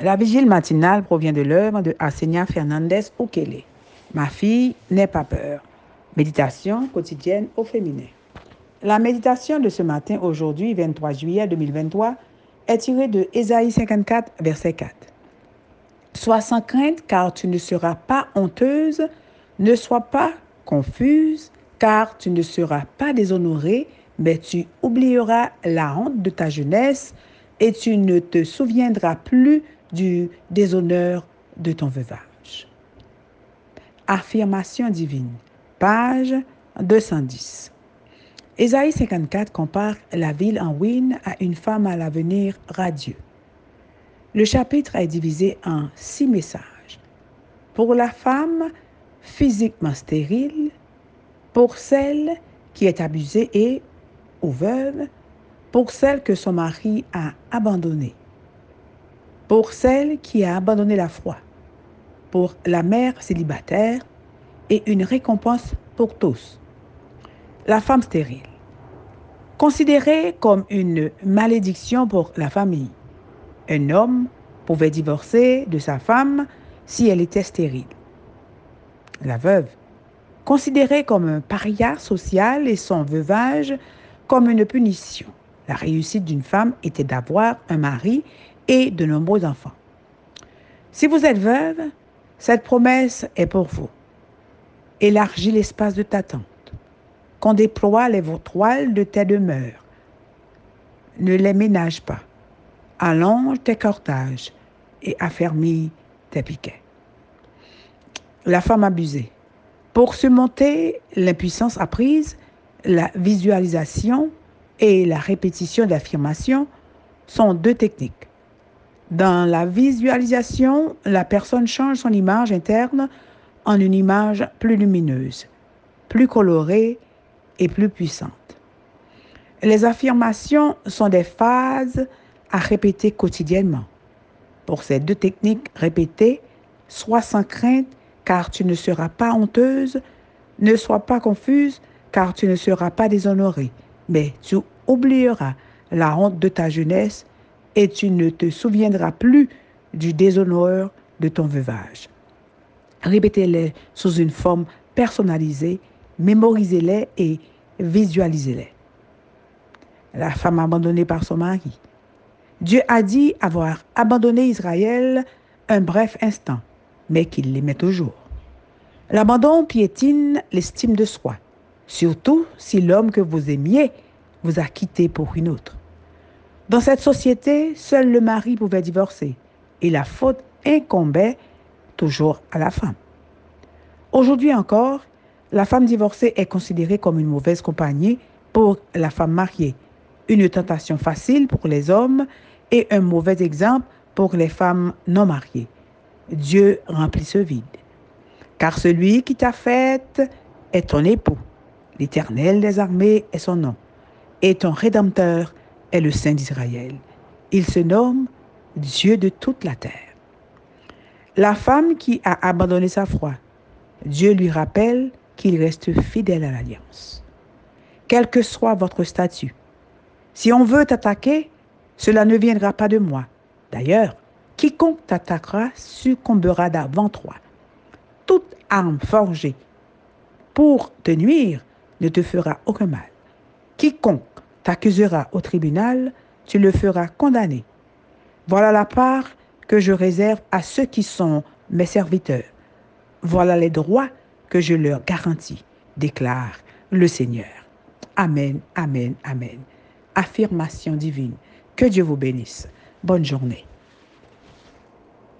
La vigile matinale provient de l'œuvre de Arsenia Fernandez Ukele. Ma fille n'est pas peur. Méditation quotidienne au féminin. La méditation de ce matin, aujourd'hui, 23 juillet 2023, est tirée de Ésaïe 54, verset 4. Sois sans crainte, car tu ne seras pas honteuse, ne sois pas confuse, car tu ne seras pas déshonorée, mais tu oublieras la honte de ta jeunesse et tu ne te souviendras plus du déshonneur de ton veuvage. Affirmation divine, page 210. Ésaïe 54 compare la ville en ruine à une femme à l'avenir radieux. Le chapitre est divisé en six messages. Pour la femme physiquement stérile, pour celle qui est abusée et ou veuve, pour celle que son mari a abandonnée, pour celle qui a abandonné la foi, pour la mère célibataire et une récompense pour tous. La femme stérile, considérée comme une malédiction pour la famille. Un homme pouvait divorcer de sa femme si elle était stérile. La veuve, considérée comme un paria social et son veuvage comme une punition. La réussite d'une femme était d'avoir un mari et de nombreux enfants. Si vous êtes veuve, cette promesse est pour vous. Élargis l'espace de ta tente. Qu'on déploie les toiles de tes demeures. Ne les ménage pas. Allonge tes cortages et affermis tes piquets. La femme abusée. Pour surmonter l'impuissance apprise, la visualisation et la répétition d'affirmations sont deux techniques. Dans la visualisation, la personne change son image interne en une image plus lumineuse, plus colorée et plus puissante. Les affirmations sont des phases à répéter quotidiennement. Pour ces deux techniques répétées, sois sans crainte car tu ne seras pas honteuse, ne sois pas confuse car tu ne seras pas déshonorée, mais tu oublieras la honte de ta jeunesse et tu ne te souviendras plus du déshonneur de ton veuvage. Répétez-les sous une forme personnalisée, mémorisez-les et visualisez-les. La femme abandonnée par son mari. Dieu a dit avoir abandonné Israël un bref instant, mais qu'il l'aimait toujours. L'abandon piétine l'estime de soi, surtout si l'homme que vous aimiez vous a quitté pour une autre. Dans cette société, seul le mari pouvait divorcer et la faute incombait toujours à la femme. Aujourd'hui encore, la femme divorcée est considérée comme une mauvaise compagnie pour la femme mariée, une tentation facile pour les hommes et un mauvais exemple pour les femmes non mariées. Dieu remplit ce vide. Car celui qui t'a faite est ton époux. L'Éternel des armées est son nom. Et ton Rédempteur est le Saint d'Israël. Il se nomme Dieu de toute la terre. La femme qui a abandonné sa foi, Dieu lui rappelle qu'il reste fidèle à l'alliance. Quel que soit votre statut, si on veut t'attaquer, cela ne viendra pas de moi. D'ailleurs, quiconque t'attaquera succombera devant toi. Toute arme forgée pour te nuire ne te fera aucun mal. Quiconque t'accusera au tribunal, tu le feras condamner. Voilà la part que je réserve à ceux qui sont mes serviteurs. Voilà les droits que je leur garantis, déclare le Seigneur. Amen, amen, amen. Affirmation divine. Que Dieu vous bénisse. Bonne journée.